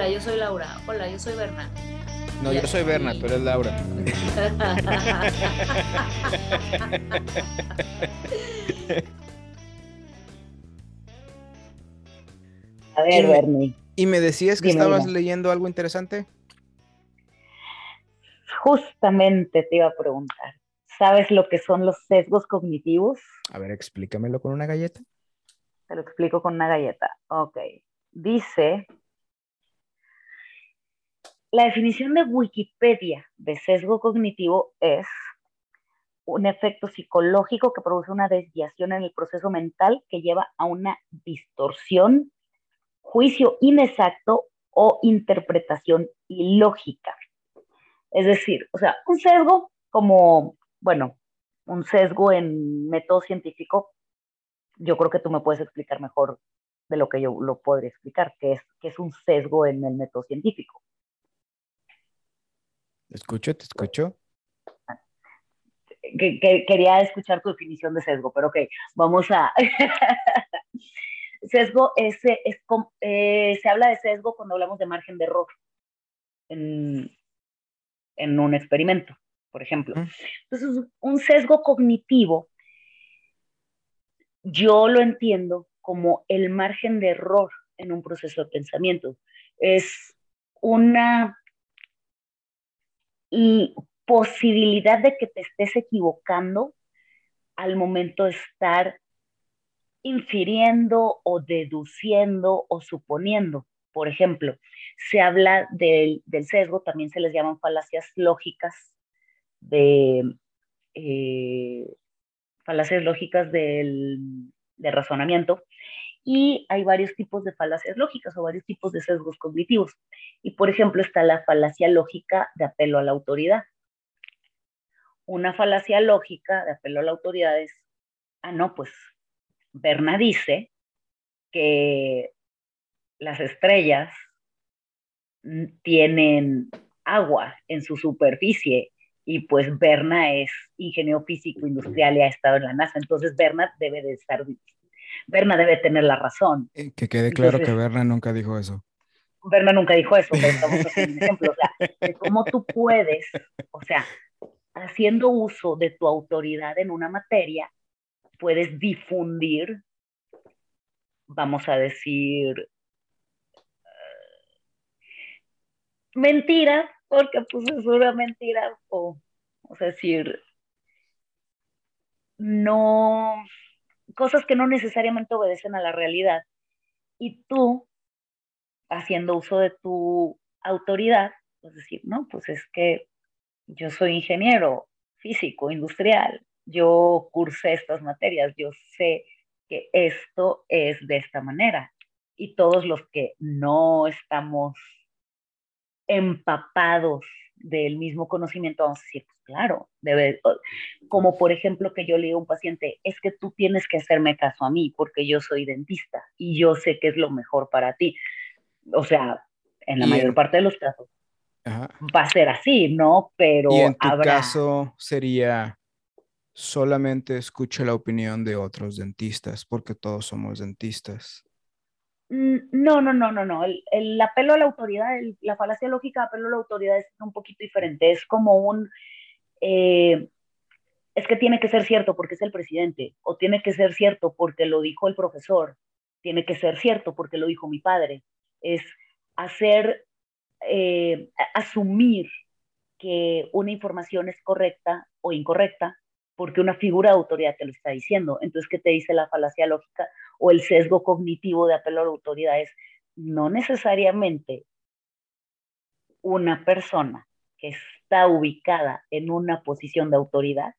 Hola, yo soy Laura. Hola, yo soy Berna. No, yo soy Berna, tú eres Laura. A ver, Bernie. ¿Y me decías que estabas leyendo algo interesante? Justamente te iba a preguntar. ¿Sabes lo que son los sesgos cognitivos? A ver, explícamelo con una galleta. Te lo explico con una galleta. Ok. Dice, la definición de Wikipedia de sesgo cognitivo es un efecto psicológico que produce una desviación en el proceso mental que lleva a una distorsión juicio inexacto o interpretación ilógica. Es decir, o sea, un sesgo como, bueno, un sesgo en método científico, yo creo que tú me puedes explicar mejor de lo que yo lo podría explicar, que es, que es un sesgo en el método científico. Te escucho, te escucho. quería escuchar tu definición de sesgo, pero ok, vamos a... Sesgo es, es, eh, se habla de sesgo cuando hablamos de margen de error en, en un experimento, por ejemplo. Entonces, un sesgo cognitivo, yo lo entiendo como el margen de error en un proceso de pensamiento. Es una posibilidad de que te estés equivocando al momento de estar infiriendo o deduciendo o suponiendo. Por ejemplo, se habla del, sesgo, también se les llaman falacias lógicas de eh, falacias lógicas del, de razonamiento. Y hay varios tipos de falacias lógicas o varios tipos de sesgos cognitivos. Y por ejemplo está la falacia lógica de apelo a la autoridad. Una falacia lógica de apelo a la autoridad es, ah, no, pues Berna dice que las estrellas tienen agua en su superficie y pues Berna es ingeniero físico industrial y ha estado en la NASA, entonces Berna debe de estar, Berna debe tener la razón. Eh, que quede claro que Berna nunca dijo eso. Berna nunca dijo eso, pero estamos haciendo un ejemplo, o sea, de cómo tú puedes, o sea, haciendo uso de tu autoridad en una materia, puedes difundir, vamos a decir, uh, mentira, porque pues es una mentira, o, o sea, decir, no, cosas que no necesariamente obedecen a la realidad. Y tú, haciendo uso de tu autoridad, pues decir, no, pues es que yo soy ingeniero físico, industrial, yo cursé estas materias, yo sé que esto es de esta manera. Y todos los que no estamos empapados del mismo conocimiento, vamos a decir, pues claro, debe, como por ejemplo que yo le digo a un paciente, es que tú tienes que hacerme caso a mí porque yo soy dentista y yo sé que es lo mejor para ti. O sea, en la mayor parte de los casos va a ser así, ¿no? Pero y en tu caso sería solamente escuche la opinión de otros dentistas, porque todos somos dentistas. Mm, no, no, no, no, no. El, apelo a la autoridad, la falacia lógica de apelo a la autoridad es un poquito diferente. Es como un, eh, es que tiene que ser cierto porque es el presidente, o tiene que ser cierto porque lo dijo el profesor, tiene que ser cierto porque lo dijo mi padre. Es hacer, eh, asumir que una información es correcta o incorrecta porque una figura de autoridad te lo está diciendo. Entonces, ¿qué te dice la falacia lógica o el sesgo cognitivo de apelo a la autoridad? Es no necesariamente una persona que está ubicada en una posición de autoridad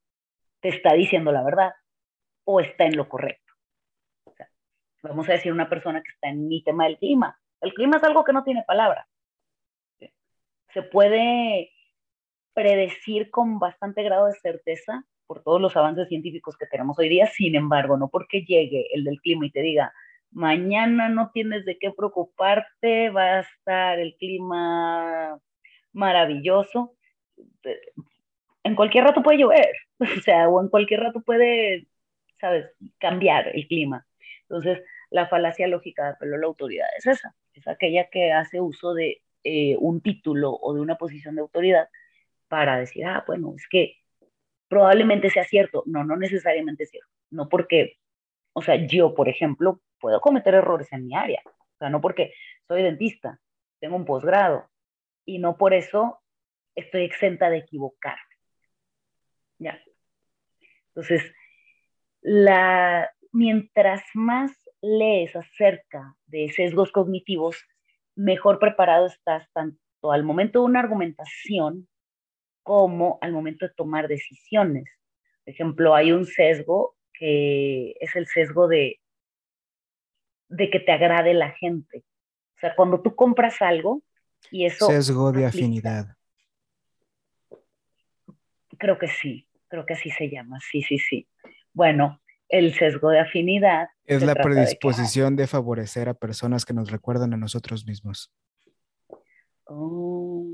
te está diciendo la verdad o está en lo correcto. vamos a decir una persona que está en mi tema del clima. El clima es algo que no tiene palabra. Se puede predecir con bastante grado de certeza por todos los avances científicos que tenemos hoy día, sin embargo, no porque llegue el del clima y te diga, mañana no tienes de qué preocuparte, va a estar el clima maravilloso, en cualquier rato puede llover, o sea, o en cualquier rato puede, sabes, cambiar el clima. Entonces, La falacia lógica de apelo la autoridad es esa, es aquella que hace uso de eh, un título o de una posición de autoridad para decir, ah, bueno, es que probablemente sea cierto. No, no necesariamente es cierto. No porque, o sea, yo, por ejemplo, puedo cometer errores en mi área. O sea, no porque soy dentista, tengo un posgrado y no por eso estoy exenta de equivocarme. Ya. Entonces, la, mientras más lees acerca de sesgos cognitivos, mejor preparado estás tanto al momento de una argumentación como al momento de tomar decisiones. Por ejemplo, hay un sesgo que es el sesgo de, de que te agrade la gente. O sea, cuando tú compras algo y eso... Sesgo de afinidad. Creo que sí, creo que así se llama, sí, sí, sí. Bueno, el sesgo de afinidad. Es la predisposición de, favorecer a personas que nos recuerdan a nosotros mismos. Oh.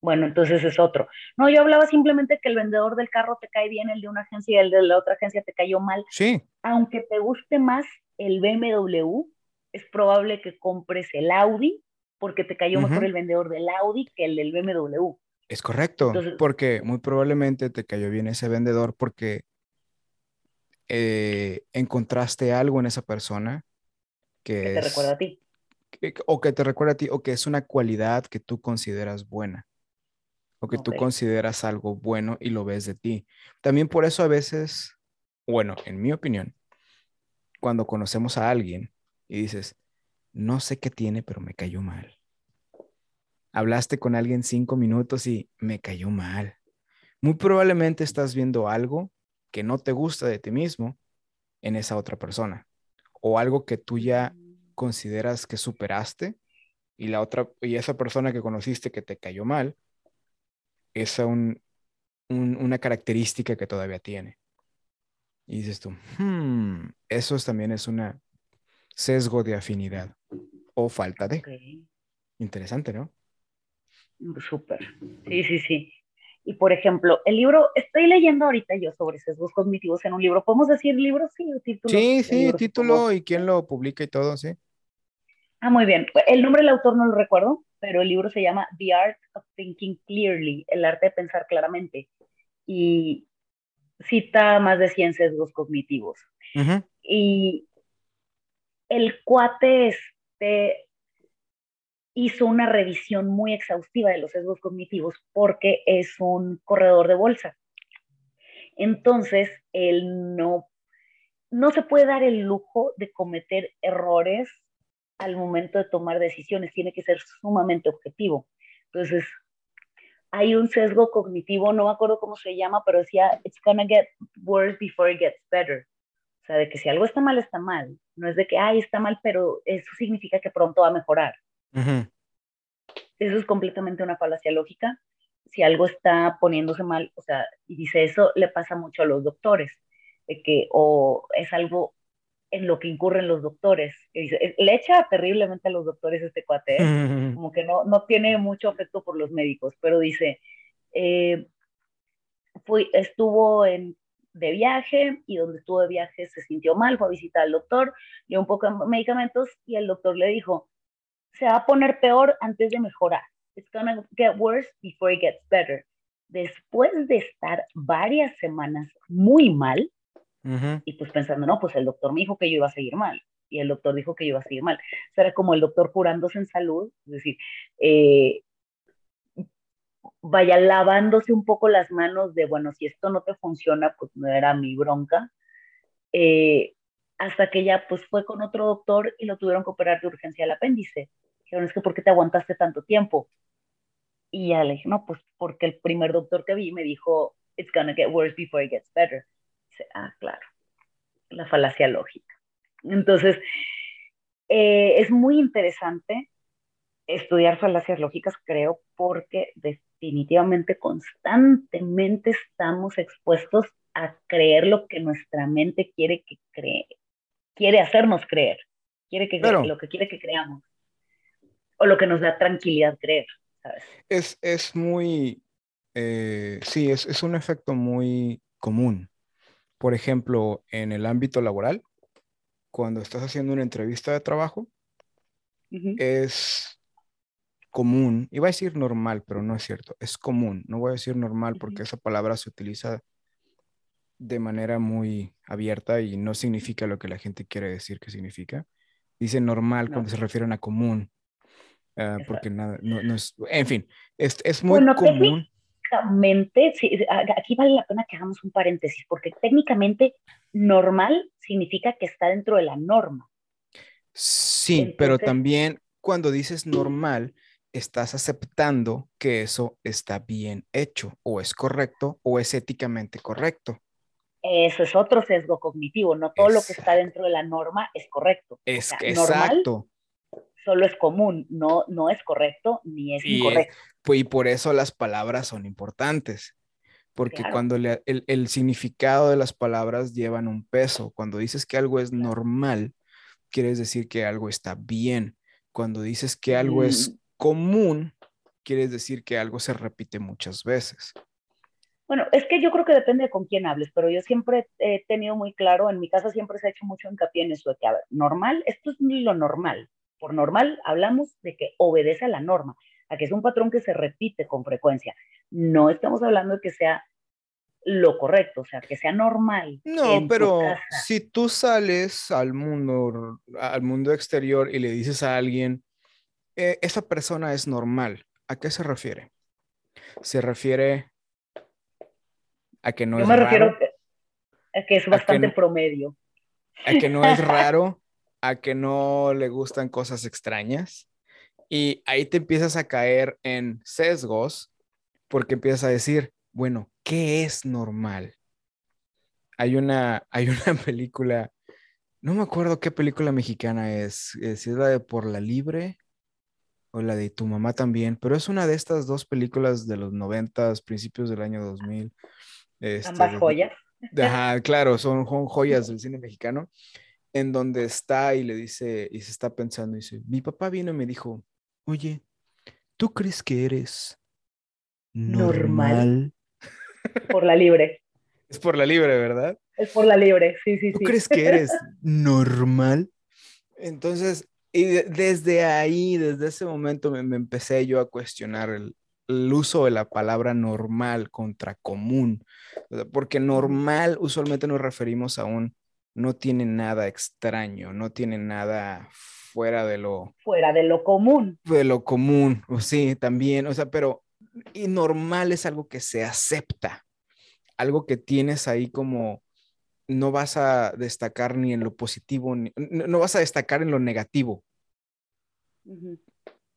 Bueno, entonces es otro. No, yo hablaba simplemente que el vendedor del carro te cae bien, el de una agencia y el de la otra agencia te cayó mal. Sí. Aunque te guste más el BMW, es probable que compres el Audi porque te cayó mejor el vendedor del Audi que el del BMW. Es correcto, porque muy probablemente te cayó bien ese vendedor porque eh, encontraste algo en esa persona que, te recuerda a ti. o que te recuerda a ti, o que es una cualidad que tú consideras buena, o que tú consideras algo bueno y lo ves de ti. También por eso a veces, bueno, en mi opinión, cuando conocemos a alguien y dices, no sé qué tiene, pero me cayó mal. Hablaste con alguien cinco minutos y me cayó mal. Muy probablemente estás viendo algo que no te gusta de ti mismo en esa otra persona o algo que tú ya consideras que superaste y la otra y esa persona que conociste que te cayó mal es una característica que todavía tiene. Y dices tú, hmm, eso también es una sesgo de afinidad o falta de. Interesante, ¿no? Súper. Sí, sí, sí. Y por ejemplo, el libro, estoy leyendo ahorita yo sobre sesgos cognitivos en un libro. ¿Podemos decir libro? Sí, título. Sí, sí, título y quién lo publica y todo, sí. Ah, muy bien. El nombre del autor no lo recuerdo, pero el libro se llama The Art of Thinking Clearly, el arte de pensar claramente. Y cita más de 100 sesgos cognitivos. Y el cuate este hizo una revisión muy exhaustiva de los sesgos cognitivos porque es un corredor de bolsa. Entonces, él no, no se puede dar el lujo de cometer errores al momento de tomar decisiones, tiene que ser sumamente objetivo. Entonces, hay un sesgo cognitivo, no me acuerdo cómo se llama, pero decía, it's gonna get worse before it gets better. O sea, de que si algo está mal, está mal. No es de que, ay, está mal, pero eso significa que pronto va a mejorar. Eso es completamente una falacia lógica. Si algo está poniéndose mal, o sea, y dice eso, le pasa mucho a los doctores, de que o es algo en lo que incurren los doctores. le echa terriblemente a los doctores este cuate, ¿eh? como que no, no tiene mucho afecto por los médicos, pero dice, eh, fui, estuvo en, de viaje y donde estuvo de viaje se sintió mal, fue a visitar al doctor, dio un poco de medicamentos y el doctor le dijo, se va a poner peor antes de mejorar. It's gonna get worse before it gets better. Después de estar varias semanas muy mal, y pues pensando, no, pues el doctor me dijo que yo iba a seguir mal, y el doctor dijo que yo iba a seguir mal. O sea, era como el doctor curándose en salud, es decir, eh, vaya lavándose un poco las manos de, bueno, si esto no te funciona, pues no era mi bronca. Eh, hasta que ya pues fue con otro doctor y lo tuvieron que operar de urgencia al apéndice. Dijeron, es que ¿por qué te aguantaste tanto tiempo? Y ya le dije, no, pues porque el primer doctor que vi me dijo, it's gonna get worse before it gets better. Dice, ah, claro, la falacia lógica. Entonces, eh, es muy interesante estudiar falacias lógicas, creo, porque definitivamente constantemente estamos expuestos a creer lo que nuestra mente quiere que cree, quiere hacernos creer, quiere que lo que quiere que creamos o lo que nos da tranquilidad creer. Es, es muy, eh, sí, es, es un efecto muy común. Por ejemplo, en el ámbito laboral, cuando estás haciendo una entrevista de trabajo, es común, iba a decir normal, pero no es cierto, es común, no voy a decir normal porque esa palabra se utiliza de manera muy abierta y no significa lo que la gente quiere decir que significa. Dice normal cuando se refieren a común, ah, porque nada, no, es, en fin, es, es muy común. Técnicamente, aquí vale la pena que hagamos un paréntesis, porque técnicamente normal significa que está dentro de la norma. Sí, pero también cuando dices normal, estás aceptando que eso está bien hecho o es correcto o es éticamente correcto. Eso es otro sesgo cognitivo, no todo lo que está dentro de la norma es correcto. Es exacto. Solo es común, no, no es correcto ni es incorrecto. pues, y por eso las palabras son importantes, porque cuando el, el, significado de las palabras llevan un peso, cuando dices que algo es normal, quieres decir que algo está bien. Cuando dices que algo es mm. común, quieres decir que algo se repite muchas veces. Bueno, es que yo creo que depende de con quién hables, pero yo siempre he tenido muy claro, en mi casa siempre se ha hecho mucho hincapié en eso, de que, a ver, normal, esto es lo normal. Por normal hablamos de que obedece a la norma, a que es un patrón que se repite con frecuencia. No estamos hablando de que sea lo correcto, o sea, que sea normal. No, pero si tú sales al mundo, al mundo exterior y le dices a alguien, eh, esa persona es normal, ¿a qué se refiere? Se refiere a que no Yo me refiero a que es bastante promedio. A que no es raro, a que no le gustan cosas extrañas. Y ahí te empiezas a caer en sesgos porque empiezas a decir, bueno, ¿qué es normal? Hay una, hay una película, no me acuerdo qué película mexicana es, eh, si es la de Por la Libre o la de Tu Mamá también, pero es una de estas dos películas de los noventas, principios del año 2000, este, Ambas joyas. claro, son, joyas del cine mexicano, en donde está y le dice, y se está pensando, y dice, mi papá vino y me dijo, oye, ¿tú crees que eres normal? Por la libre. Es por la libre, ¿verdad? Es por la libre, sí, sí, ¿Tú crees que eres normal? Entonces, y desde ahí, desde ese momento me, empecé yo a cuestionar el, el uso de la palabra normal contra común, porque normal usualmente nos referimos a un no tiene nada extraño, no tiene nada fuera de lo... Fuera de lo común. De lo común, o sí, también, o sea, pero y normal es algo que se acepta, algo que tienes ahí como no vas a destacar ni en lo positivo, ni, no, vas a destacar en lo negativo.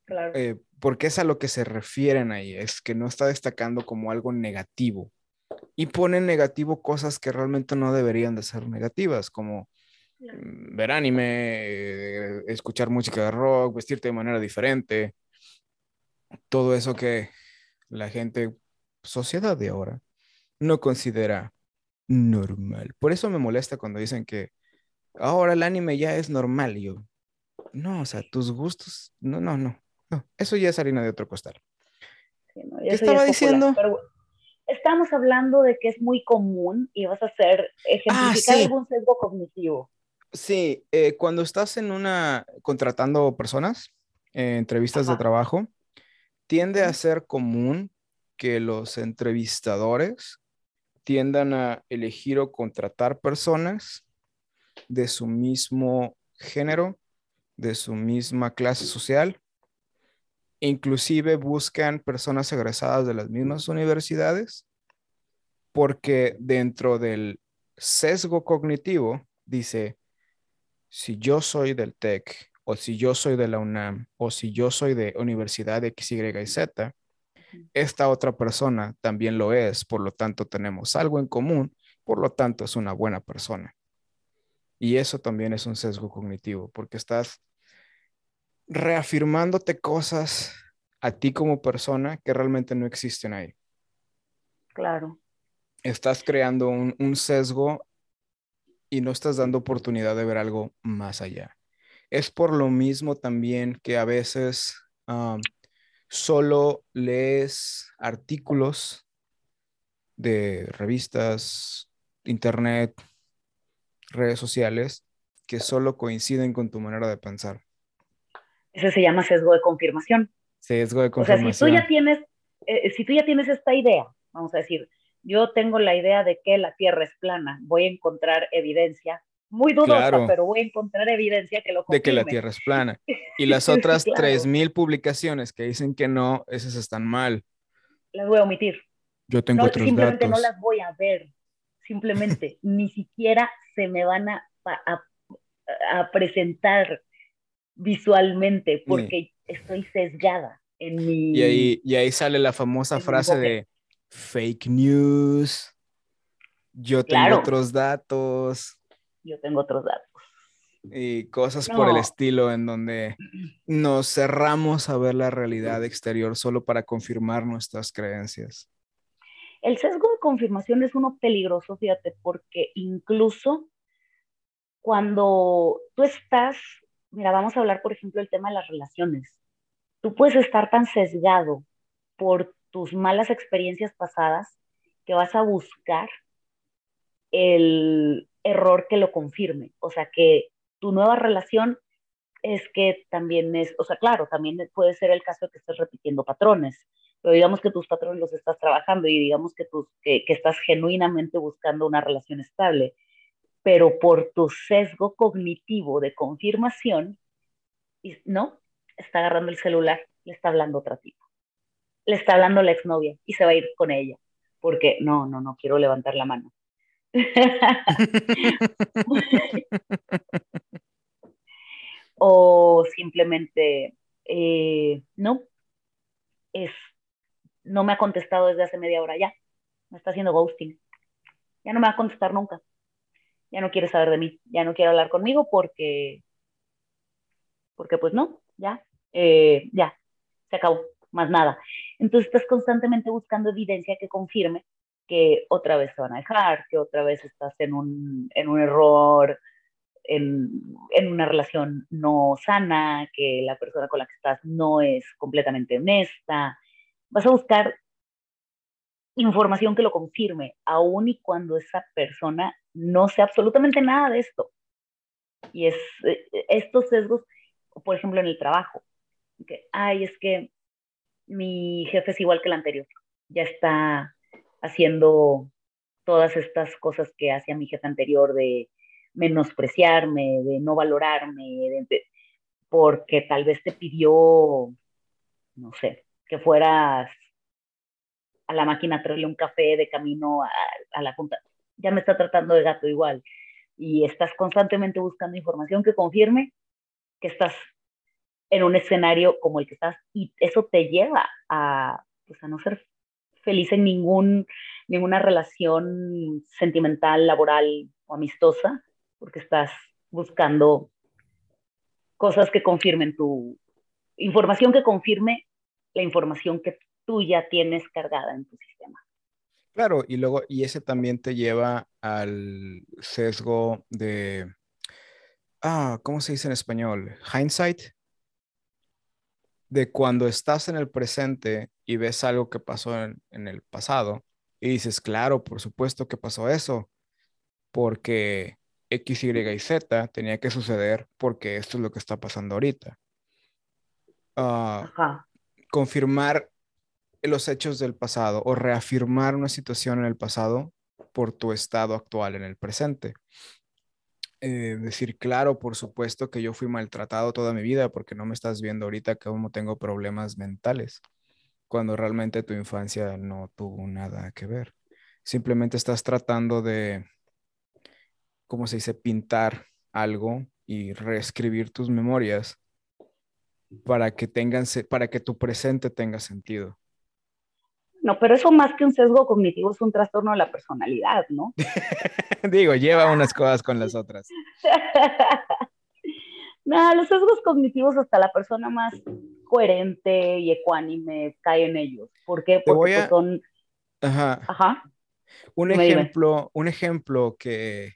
Claro. Eh, porque es a lo que se refieren ahí, es que no está destacando como algo negativo. Y ponen negativo cosas que realmente no deberían de ser negativas, como mm, ver anime, eh, escuchar música de rock, vestirte de manera diferente, todo eso que la gente, sociedad de ahora, no considera normal. Por eso me molesta cuando dicen que ahora el anime ya es normal. Y yo, no, o sea, tus gustos, no, no, no. No, eso ya es harina de otro costal. ¿Qué estaba diciendo? Estamos hablando de que es muy común y vas a hacer ejemplificar ah, algún sesgo cognitivo. Sí, eh, cuando estás en una contratando personas, eh, entrevistas de trabajo, tiende a ser común que los entrevistadores tiendan a elegir o contratar personas de su mismo género, de su misma clase social Inclusive buscan personas egresadas de las mismas universidades porque dentro del sesgo cognitivo dice, si yo soy del TEC o si yo soy de la UNAM o si yo soy de Universidad X, Y y Z, esta otra persona también lo es, por lo tanto tenemos algo en común, por lo tanto es una buena persona. Y eso también es un sesgo cognitivo, porque estás reafirmándote cosas a ti como persona que realmente no existen ahí. Claro. Estás creando un, sesgo y no estás dando oportunidad de ver algo más allá. Es por lo mismo también que a veces solo lees artículos de revistas, internet, redes sociales que solo coinciden con tu manera de pensar. Ese se llama sesgo de confirmación. Sesgo de confirmación. O sea, si tú ya tienes, eh, si tú ya tienes esta idea, vamos a decir, yo tengo la idea de que la Tierra es plana, voy a encontrar evidencia, muy dudosa, pero voy a encontrar evidencia que lo confirme. De que la Tierra es plana. Y las otras tres 3.000 publicaciones que dicen que no, esas están mal. Las voy a omitir. Yo tengo otros simplemente no las voy a ver. Simplemente ni siquiera se me van a, a, presentar visualmente porque estoy sesgada en mi... Y ahí, y ahí sale la famosa frase de fake news, yo tengo otros datos. Yo tengo otros datos. Y cosas por el estilo en donde nos cerramos a ver la realidad exterior solo para confirmar nuestras creencias. El sesgo de confirmación es uno peligroso, fíjate, porque incluso cuando tú estás, mira, vamos a hablar, por ejemplo, del tema de las relaciones. Tú puedes estar tan sesgado por tus malas experiencias pasadas que vas a buscar el error que lo confirme. O sea, que tu nueva relación es que también es, o sea, claro, también puede ser el caso de que estés repitiendo patrones, pero digamos que tus patrones los estás trabajando y digamos que, tus, que, que estás genuinamente buscando una relación estable, pero por tu sesgo cognitivo de confirmación, ¿no? Está agarrando el celular, le está hablando otra tipo le está hablando la exnovia y se va a ir con ella, porque no, no, no quiero levantar la mano. o simplemente, eh, no, es, no me ha contestado desde hace media hora ya, me está haciendo ghosting, ya no me va a contestar nunca, ya no quiere saber de mí, ya no quiere hablar conmigo porque, porque pues no, ya, eh, ya, se acabó más nada. Entonces estás constantemente buscando evidencia que confirme que otra vez se van a dejar, que otra vez estás en un, en un error, en, en, una relación no sana, que la persona con la que estás no es completamente honesta. Vas a buscar información que lo confirme, aun y cuando esa persona no sea absolutamente nada de esto. Y es eh, estos sesgos, por ejemplo, en el trabajo, que, ay, es que mi jefe es igual que el anterior. Ya está haciendo todas estas cosas que hacía mi jefe anterior de menospreciarme, de no valorarme, porque tal vez te pidió, no sé, que fueras a la máquina a traerle un café de camino a, a la junta. Ya me está tratando de gato igual. Y estás constantemente buscando información que confirme que estás en un escenario como el que estás y eso te lleva a, pues, a no ser feliz en ningún, ninguna relación sentimental, laboral o amistosa, porque estás buscando cosas que confirmen tu información que confirme la información que tú ya tienes cargada en tu sistema. Claro, y luego, y ese también te lleva al sesgo de, ah, ¿cómo se dice en español? Hindsight, de cuando estás en el presente y ves algo que pasó en, el pasado y dices, claro, por supuesto que pasó eso, porque X, Y y Z tenía que suceder porque esto es lo que está pasando ahorita. Ah, confirmar los hechos del pasado o reafirmar una situación en el pasado por tu estado actual en el presente. Eh, decir, claro, por supuesto que yo fui maltratado toda mi vida porque no me estás viendo ahorita como tengo problemas mentales, cuando realmente tu infancia no tuvo nada que ver. Simplemente estás tratando de, ¿cómo se dice?, pintar algo y reescribir tus memorias para que tengan, para que tu presente tenga sentido. No, pero eso más que un sesgo cognitivo es un trastorno de la personalidad, ¿no? Digo, lleva unas cosas con las otras. no, los sesgos cognitivos hasta la persona más coherente y ecuánime cae en ellos. ¿Por qué? Porque pues son... Ajá. Ajá. Un ejemplo, un ejemplo que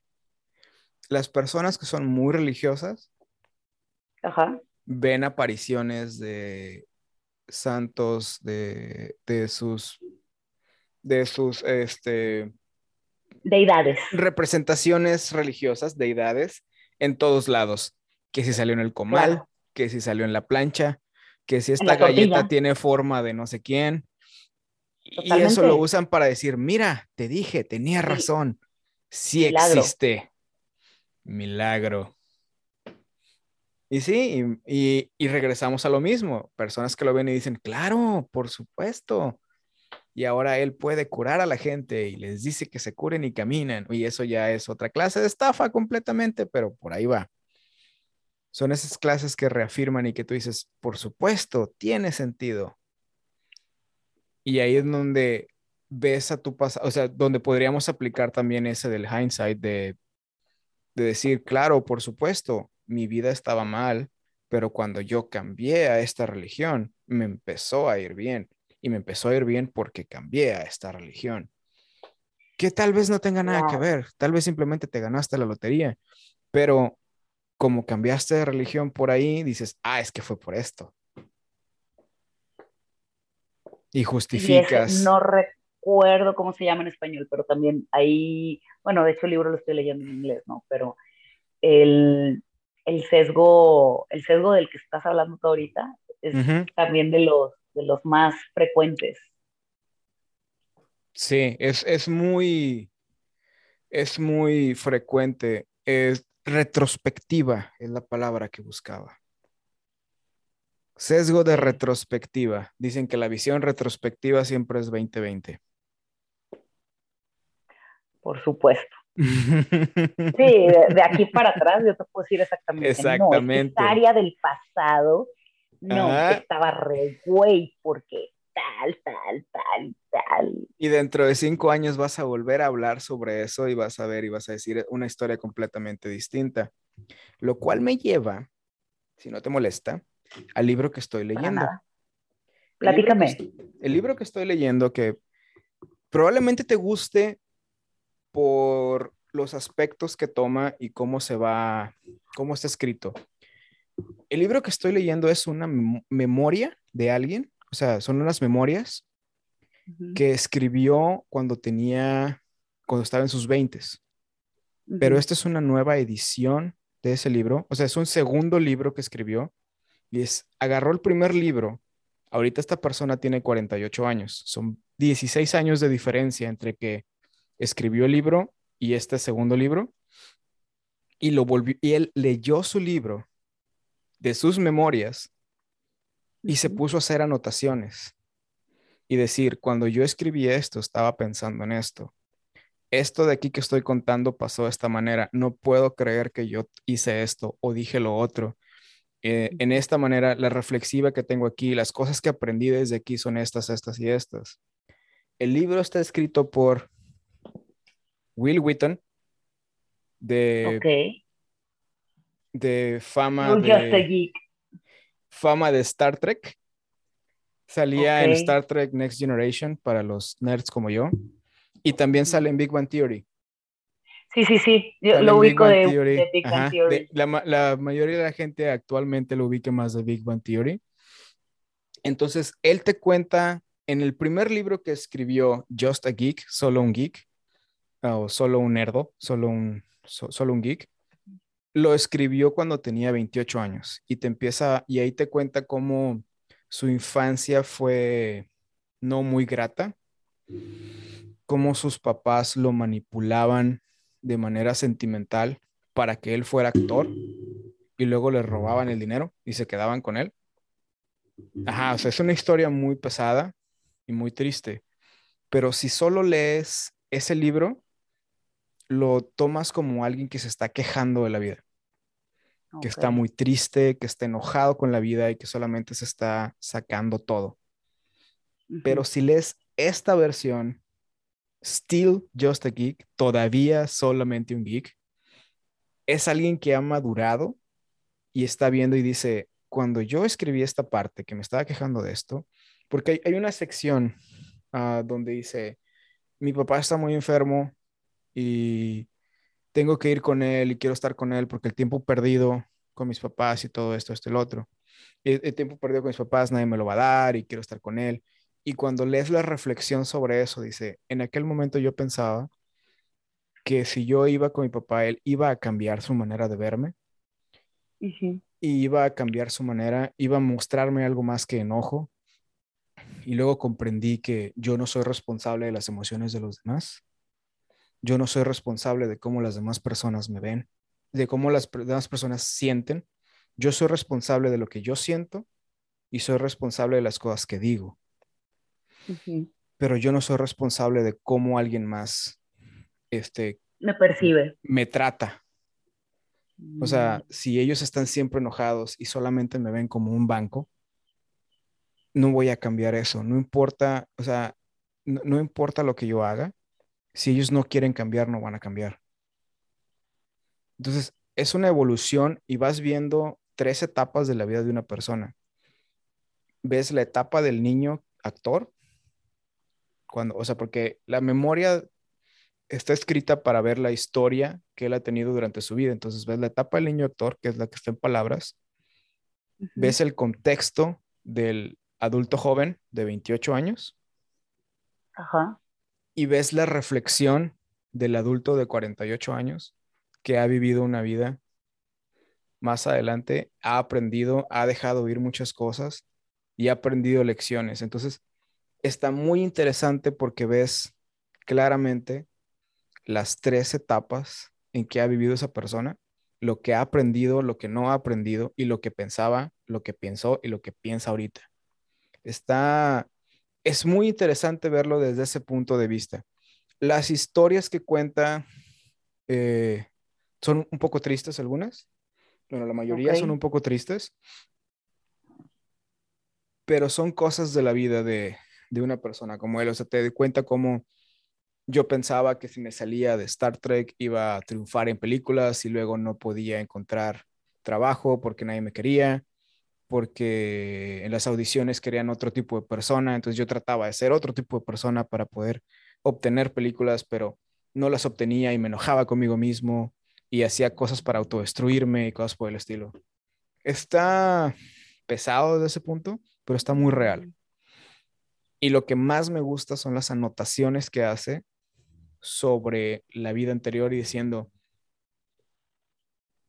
las personas que son muy religiosas Ajá. ven apariciones de santos, de, de sus, de sus, este, deidades. Representaciones religiosas, deidades, en todos lados. Que si salió en el comal, que si salió en la plancha, que si esta galleta tiene forma de no sé quién. Y eso lo usan para decir, mira, te dije, tenía razón, sí existe. Milagro. Y sí, y, y, regresamos a lo mismo. Personas que lo ven y dicen, claro, por supuesto. Y ahora él puede curar a la gente y les dice que se curen y caminen. Y eso ya es otra clase de estafa completamente, pero por ahí va. Son esas clases que reafirman y que tú dices, por supuesto, tiene sentido. Y ahí es donde ves a tu pasado, o sea, donde podríamos aplicar también ese del hindsight de, de decir, claro, por supuesto, mi vida estaba mal, pero cuando yo cambié a esta religión, me empezó a ir bien. Y me empezó a ir bien porque cambié a esta religión. Que tal vez no tenga nada que ver, tal vez simplemente te ganaste la lotería, pero como cambiaste de religión por ahí, dices, ah, es que fue por esto. Y justificas. no recuerdo cómo se llama en español, pero también ahí, bueno, de hecho el libro lo estoy leyendo en inglés, ¿no? Pero el, el sesgo, el sesgo del que estás hablando tú ahorita es también de los, de los más frecuentes. Sí, es, es muy, es muy frecuente. Es retrospectiva, es la palabra que buscaba. Sesgo de retrospectiva. Dicen que la visión retrospectiva siempre es 2020. Por supuesto. Sí, de, aquí para atrás yo te puedo decir exactamente. Exactamente. No, área del pasado, no, estaba re güey, porque tal, tal, tal, tal. Y dentro de cinco años vas a volver a hablar sobre eso y vas a ver y vas a decir una historia completamente distinta. Lo cual me lleva, si no te molesta, al libro que estoy leyendo. Platícame. El libro, que estoy leyendo que probablemente te guste por los aspectos que toma y cómo se va, cómo está escrito. El libro que estoy leyendo es una memoria de alguien, o sea, son unas memorias que escribió cuando tenía, cuando estaba en sus veintes. Pero esta es una nueva edición de ese libro, o sea, es un segundo libro que escribió y es, agarró el primer libro, ahorita esta persona tiene 48 años, son 16 años de diferencia entre que escribió el libro y este segundo libro. Y, lo volvió, y él leyó su libro de sus memorias y se puso a hacer anotaciones y decir, cuando yo escribí esto, estaba pensando en esto. Esto de aquí que estoy contando pasó de esta manera. No puedo creer que yo hice esto o dije lo otro. Eh, en esta manera, la reflexiva que tengo aquí, las cosas que aprendí desde aquí son estas, estas y estas. El libro está escrito por Will Wheaton, de, de fama de, fama de Star Trek. Salía en Star Trek Next Generation para los nerds como yo. Y también sale en Big Bang Theory. Sí, sí, sí. Yo lo ubico de, Big Bang Theory. la, la, mayoría de la gente actualmente lo ubica más de Big Bang Theory. Entonces, él te cuenta en el primer libro que escribió, Just a Geek, solo un geek, o solo un nerdo, solo un, solo un geek, lo escribió cuando tenía 28 años y te empieza, y ahí te cuenta cómo su infancia fue no muy grata, cómo sus papás lo manipulaban de manera sentimental para que él fuera actor y luego le robaban el dinero y se quedaban con él. Ajá, o sea, es una historia muy pesada y muy triste, pero si solo lees ese libro, lo tomas como alguien que se está quejando de la vida, que está muy triste, que está enojado con la vida y que solamente se está sacando todo. Pero si lees esta versión, Still Just a Geek, todavía solamente un geek, es alguien que ha madurado y está viendo y dice, cuando yo escribí esta parte que me estaba quejando de esto, porque hay, una sección ah, donde dice, mi papá está muy enfermo, y tengo que ir con él y quiero estar con él porque el tiempo perdido con mis papás y todo esto, y el otro. El, tiempo perdido con mis papás nadie me lo va a dar y quiero estar con él. Y cuando lees la reflexión sobre eso, dice, en aquel momento yo pensaba que si yo iba con mi papá, él iba a cambiar su manera de verme. Y iba a cambiar su manera, iba a mostrarme algo más que enojo. Y luego comprendí que yo no soy responsable de las emociones de los demás. Yo no soy responsable de cómo las demás personas me ven, de cómo las demás personas sienten. Yo soy responsable de lo que yo siento y soy responsable de las cosas que digo. Pero yo no soy responsable de cómo alguien más este, me percibe. Me trata. O sea, mm. si ellos están siempre enojados y solamente me ven como un banco, no voy a cambiar eso. No importa, o sea, no, importa lo que yo haga. Si ellos no quieren cambiar, no van a cambiar. Entonces, es una evolución y vas viendo tres etapas de la vida de una persona ves la etapa del niño actor, cuando, o sea, porque la memoria está escrita para ver la historia que él ha tenido durante su vida. Entonces ves la etapa del niño actor, que es la que está en palabras, ves el contexto del adulto joven de 28 años, Ajá. Y ves la reflexión del adulto de 48 años que ha vivido una vida más adelante, ha aprendido, ha dejado oír muchas cosas y ha aprendido lecciones. Entonces, está muy interesante porque ves claramente las tres etapas en que ha vivido esa persona, lo que ha aprendido, lo que no ha aprendido y lo que pensaba, lo que pensó y lo que piensa ahorita. Está, es muy interesante verlo desde ese punto de vista. Las historias que cuenta eh, son un poco tristes algunas. Bueno, la mayoría son un poco tristes, pero son cosas de la vida de, una persona como él. O sea, te doy cuenta cómo yo pensaba que si me salía de Star Trek iba a triunfar en películas y luego no podía encontrar trabajo porque nadie me quería, porque en las audiciones querían otro tipo de persona, entonces yo trataba de ser otro tipo de persona para poder obtener películas, pero no las obtenía y me enojaba conmigo mismo y hacía cosas para autodestruirme y cosas por el estilo. Está pesado desde ese punto, pero está muy real. Y lo que más me gusta son las anotaciones que hace sobre la vida anterior y diciendo,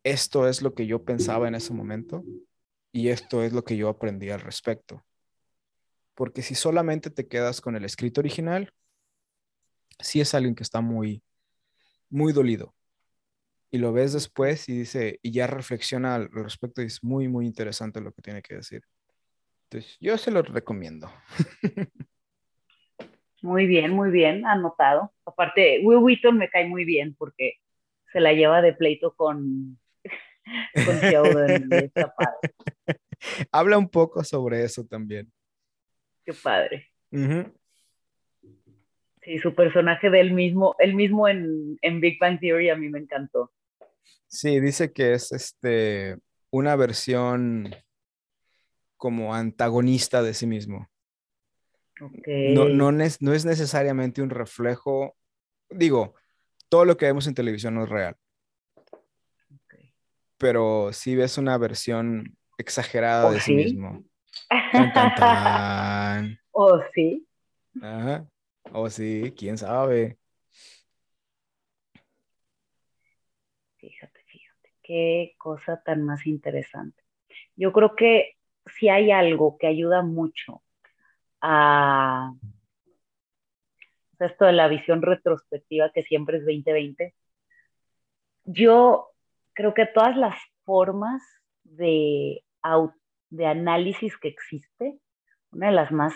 esto es lo que yo pensaba en ese momento y esto es lo que yo aprendí al respecto. Porque si solamente te quedas con el escrito original, sí es alguien que está muy, muy dolido. Y lo ves después y dice, y ya reflexiona al respecto y es muy, muy interesante lo que tiene que decir yo se lo recomiendo. Muy bien, muy bien, anotado. Aparte, Will me cae muy bien porque se la lleva de pleito con, con Sheldon. Habla un poco sobre eso también. Qué padre. Sí, su personaje del mismo, el mismo en, en Big Bang Theory a mí me encantó. Sí, dice que es este una versión como antagonista de sí mismo. No, no, no es necesariamente un reflejo, digo, todo lo que vemos en televisión no es real. Pero sí ves una versión exagerada de sí, mismo. ¿O sí? O sí, quién sabe. Fíjate, fíjate, qué cosa tan más interesante. Yo creo que si hay algo que ayuda mucho a esto de la visión retrospectiva que siempre es 2020, yo creo que todas las formas de, de análisis que existe, una de las más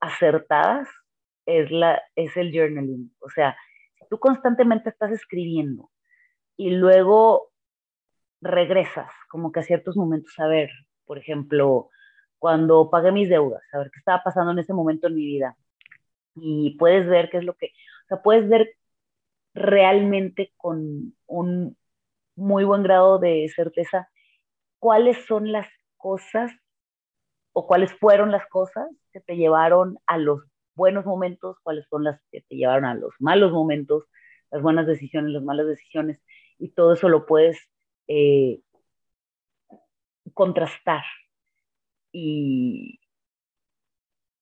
acertadas es, la, es el journaling. O sea, tú constantemente estás escribiendo y luego regresas como que a ciertos momentos a ver, por ejemplo, cuando pagué mis deudas, a ver qué estaba pasando en ese momento en mi vida. Y puedes ver qué es lo que, o sea, puedes ver realmente con un muy buen grado de certeza cuáles son las cosas o cuáles fueron las cosas que te llevaron a los buenos momentos, cuáles son las que te llevaron a los malos momentos, las buenas decisiones, las malas decisiones, y todo eso lo puedes eh, contrastar. Y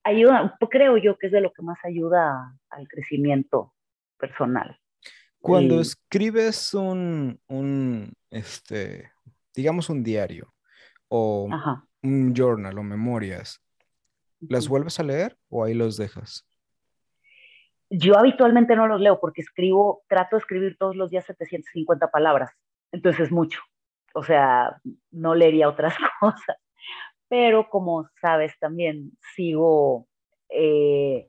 ayuda, creo yo que es de lo que más ayuda al crecimiento personal. Cuando escribes un, un, este, digamos un diario o un journal o memorias, ¿las vuelves a leer o ahí los dejas? Yo habitualmente no los leo porque escribo, trato de escribir todos los días 750 palabras, entonces es mucho. O sea, no leería otras cosas. Pero como sabes también, sigo eh,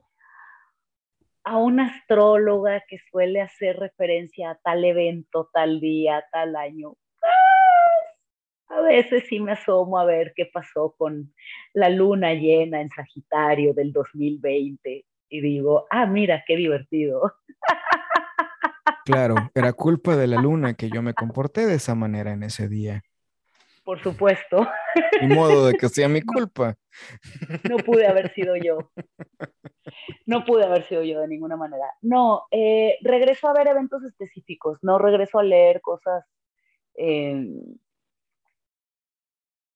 a una astróloga que suele hacer referencia a tal evento, tal día, tal año. Pues, a veces sí me asomo a ver qué pasó con la luna llena en Sagitario del 2020 y digo, ah, mira, qué divertido. Claro, era culpa de la luna que yo me comporté de esa manera en ese día. Por supuesto. Ni modo de que sea mi culpa. No pude haber sido yo. No pude haber sido yo de ninguna manera. No, eh, regreso a ver eventos específicos, no regreso a leer cosas. Eh,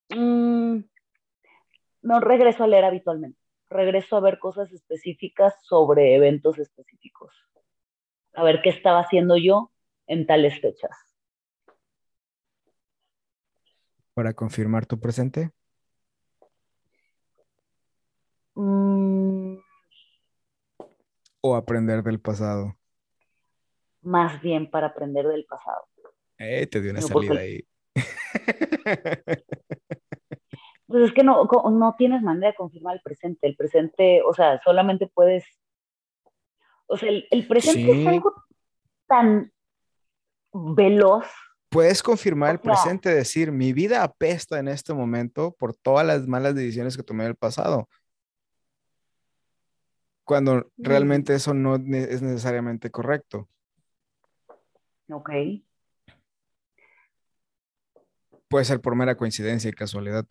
mm, no regreso a leer habitualmente. Regreso a ver cosas específicas sobre eventos específicos. A ver qué estaba haciendo yo en tales fechas. Para confirmar tu presente. Mm, o aprender del pasado? Más bien para aprender del pasado. Eh, te dio una salida ahí. Pues es que no, no tienes manera de confirmar el presente. El presente, o sea, solamente puedes. O sea, el, presente es algo tan veloz. Puedes confirmar el presente, decir, mi vida apesta en este momento por todas las malas decisiones que tomé en el pasado cuando realmente eso no es necesariamente correcto. Ok. Puede ser por mera coincidencia y casualidad.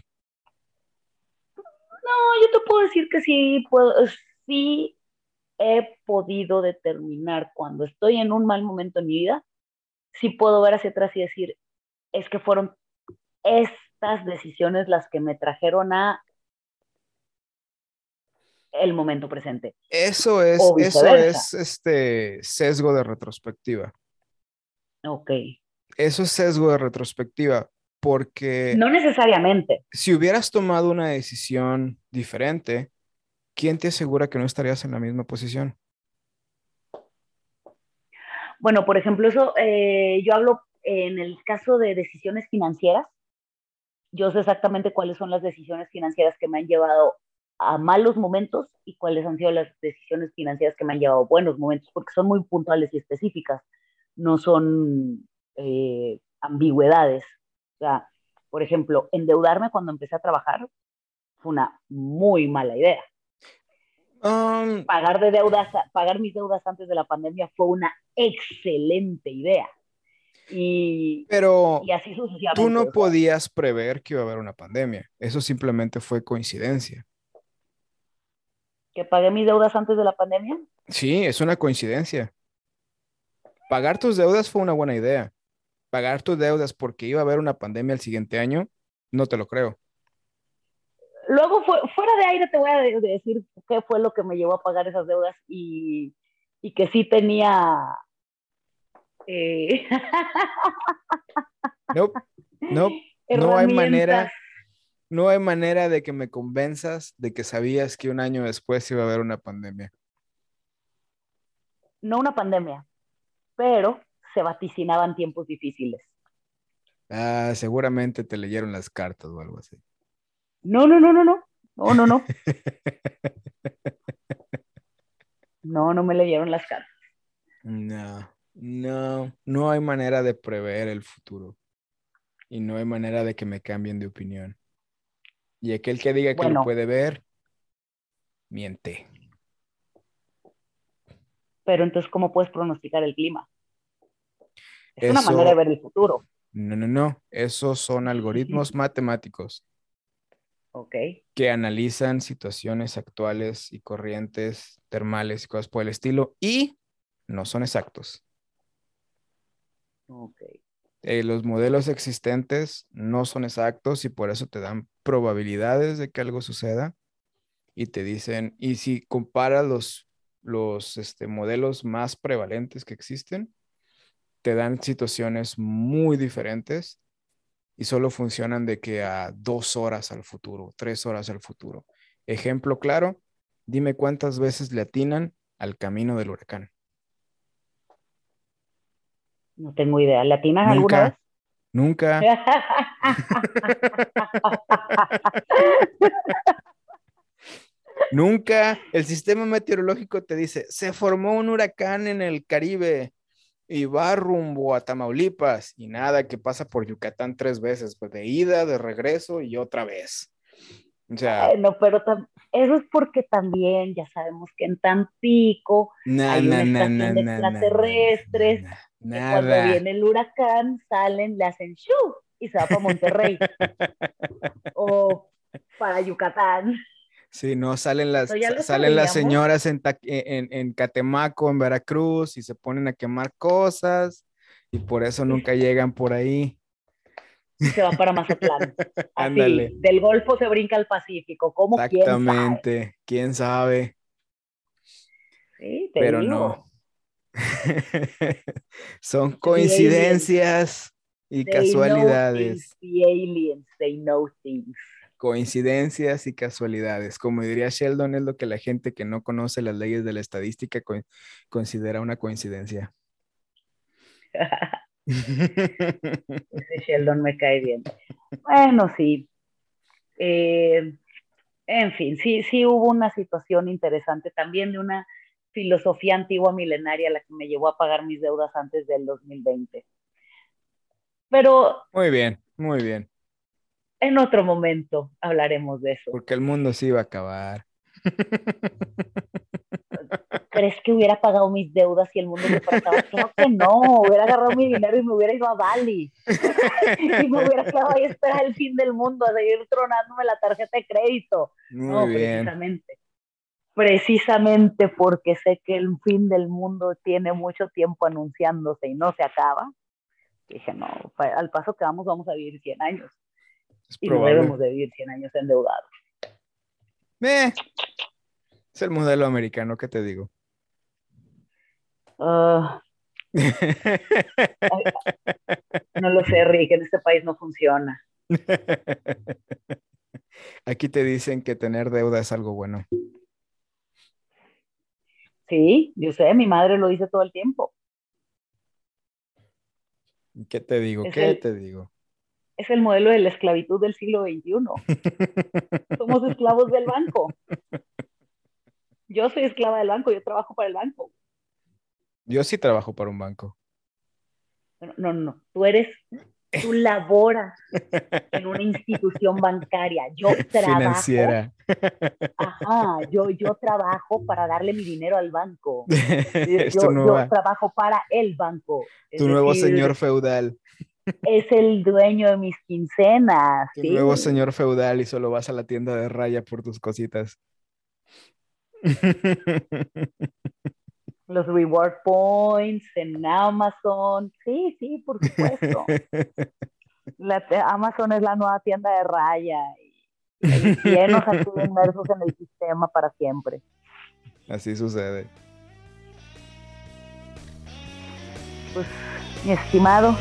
No, yo te puedo decir que sí, puedo, sí he podido determinar cuando estoy en un mal momento en mi vida, sí puedo ver hacia atrás y decir, es que fueron estas decisiones las que me trajeron a el momento presente. Eso es, eso es este sesgo de retrospectiva. Ok. Eso es sesgo de retrospectiva, porque... No necesariamente. Si hubieras tomado una decisión diferente, ¿quién te asegura que no estarías en la misma posición? Bueno, por ejemplo, eso eh, yo hablo en el caso de decisiones financieras. Yo sé exactamente cuáles son las decisiones financieras que me han llevado a malos momentos y cuáles han sido las decisiones financieras que me han llevado a buenos momentos, porque son muy puntuales y específicas, no son eh, ambigüedades. O sea, por ejemplo, endeudarme cuando empecé a trabajar fue una muy mala idea. Um, pagar de deudas, pagar mis deudas antes de la pandemia fue una excelente idea. Y, pero y así sucesivamente. tú no podías prever que iba a haber una pandemia. Eso simplemente fue coincidencia que pagué mis deudas antes de la pandemia. Sí, es una coincidencia. Pagar tus deudas fue una buena idea. Pagar tus deudas porque iba a haber una pandemia el siguiente año, no te lo creo. Luego, fuera de aire, te voy a decir qué fue lo que me llevó a pagar esas deudas y, que sí tenía... Eh... No, no, no hay manera no hay manera de que me convenzas de que sabías que un año después iba a haber una pandemia. No una pandemia, pero se vaticinaban tiempos difíciles. Ah, seguramente te leyeron las cartas o algo así. No, no, no, no, no. No, no, no. no, no me leyeron las cartas. No, no, no hay manera de prever el futuro. Y no hay manera de que me cambien de opinión. Y aquel que diga que lo puede ver, miente. Pero entonces, ¿cómo puedes pronosticar el clima? Es una manera de ver el futuro. No, no, no. Esos son algoritmos matemáticos. Ok. Que analizan situaciones actuales y corrientes termales y cosas por el estilo y no son exactos. Ok. Eh, los modelos existentes no son exactos y por eso te dan probabilidades de que algo suceda y te dicen, y si comparas los los este, modelos más prevalentes que existen te dan situaciones muy diferentes y solo funcionan de que a dos horas al futuro, tres horas al futuro. Ejemplo claro, dime cuántas veces le atinan al camino del huracán. No tengo idea. ¿Le atinan alguna vez? Nunca. Nunca. El sistema meteorológico te dice, se formó un huracán en el Caribe y va rumbo a Tamaulipas y nada que pasa por Yucatán tres veces, pues de ida, de regreso y otra vez. O sea, no, pero eso es porque también ya sabemos que en Tampico hay una estación de extraterrestres. cuando viene el huracán, salen, le hacen shu y se va para Monterrey. o para Yucatán. Sí, no, salen las, salen las señoras en, en, en, Catemaco, en Veracruz, y se ponen a quemar cosas, y por eso nunca llegan por ahí. Se va para Mazatlán. Así, del Golfo se brinca al Pacífico. ¿Cómo Exactamente, quién sabe. Sí, Pero no. Son coincidencias y casualidades. the aliens, they know things coincidencias y casualidades. Como diría Sheldon, es lo que la gente que no conoce las leyes de la estadística considera una coincidencia. Sheldon me cae bien. Bueno, sí. Eh, en fin, sí, sí hubo una situación interesante también de una filosofía antigua milenaria la que me llevó a pagar mis deudas antes del 2020. Pero... Muy bien, muy bien. En otro momento hablaremos de eso. Porque el mundo se iba a acabar. ¿Crees que hubiera pagado mis deudas si el mundo me faltaba? Creo que no, hubiera agarrado mi dinero y me hubiera ido a Bali. y me hubiera quedado ahí a esperar el fin del mundo, a seguir tronándome la tarjeta de crédito. Muy no, bien. precisamente. Precisamente porque sé que el fin del mundo tiene mucho tiempo anunciándose y no se acaba. Dije, no, al paso que vamos, vamos a vivir 100 años y no debemos de vivir 100 años endeudados. Eh, es el modelo americano, ¿qué te digo? Ah. no lo sé, Rick, en este país no funciona. Aquí te dicen que tener deuda es algo bueno. Sí, yo sé, mi madre lo dice todo el tiempo. ¿Qué te digo? ¿Qué te digo? Es el modelo de la esclavitud del siglo XXI. Somos esclavos del banco. Yo soy esclava del banco, yo trabajo para el banco. Yo sí trabajo para un banco. No, no, no. Tú eres, tú laboras en una institución bancaria. Yo trabajo. Financiera. Ajá, yo, yo trabajo para darle mi dinero al banco. Yo, yo trabajo para el banco. tu nuevo señor feudal es el dueño de mis quincenas. Tu nuevo señor feudal y solo vas a la tienda de raya por tus cositas. Los reward points en Amazon. Sí, sí, por supuesto. La, Amazon es la nueva tienda de raya y, llenos aquí inmersos en el sistema para siempre. Así sucede. Pues, mi estimado.